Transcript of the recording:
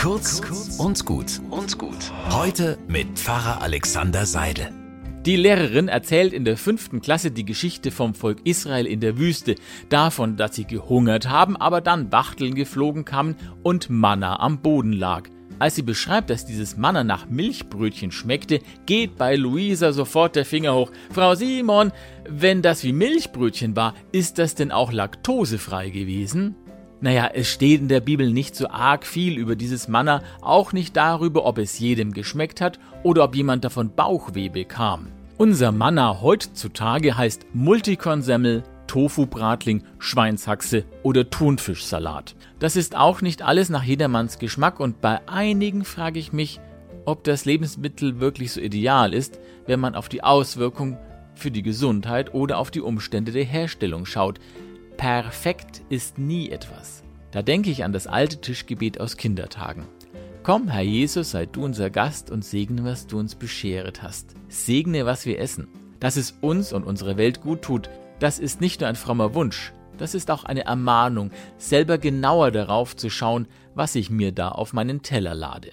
Kurz und gut und gut. Heute mit Pfarrer Alexander Seidel. Die Lehrerin erzählt in der fünften Klasse die Geschichte vom Volk Israel in der Wüste, davon, dass sie gehungert haben, aber dann Wachteln geflogen kamen und Manna am Boden lag. Als sie beschreibt, dass dieses Manna nach Milchbrötchen schmeckte, geht bei Luisa sofort der Finger hoch. Frau Simon, wenn das wie Milchbrötchen war, ist das denn auch laktosefrei gewesen? Naja, es steht in der Bibel nicht so arg viel über dieses Manna, auch nicht darüber, ob es jedem geschmeckt hat oder ob jemand davon Bauchweh bekam. Unser Manna heutzutage heißt Multikonsemmel, Tofu-Bratling, Schweinshaxe oder Thunfischsalat. Das ist auch nicht alles nach jedermanns Geschmack und bei einigen frage ich mich, ob das Lebensmittel wirklich so ideal ist, wenn man auf die Auswirkung für die Gesundheit oder auf die Umstände der Herstellung schaut. Perfekt ist nie etwas. Da denke ich an das alte Tischgebet aus Kindertagen. Komm, Herr Jesus, sei du unser Gast und segne, was du uns bescheret hast. Segne, was wir essen. Dass es uns und unserer Welt gut tut, das ist nicht nur ein frommer Wunsch, das ist auch eine Ermahnung, selber genauer darauf zu schauen, was ich mir da auf meinen Teller lade.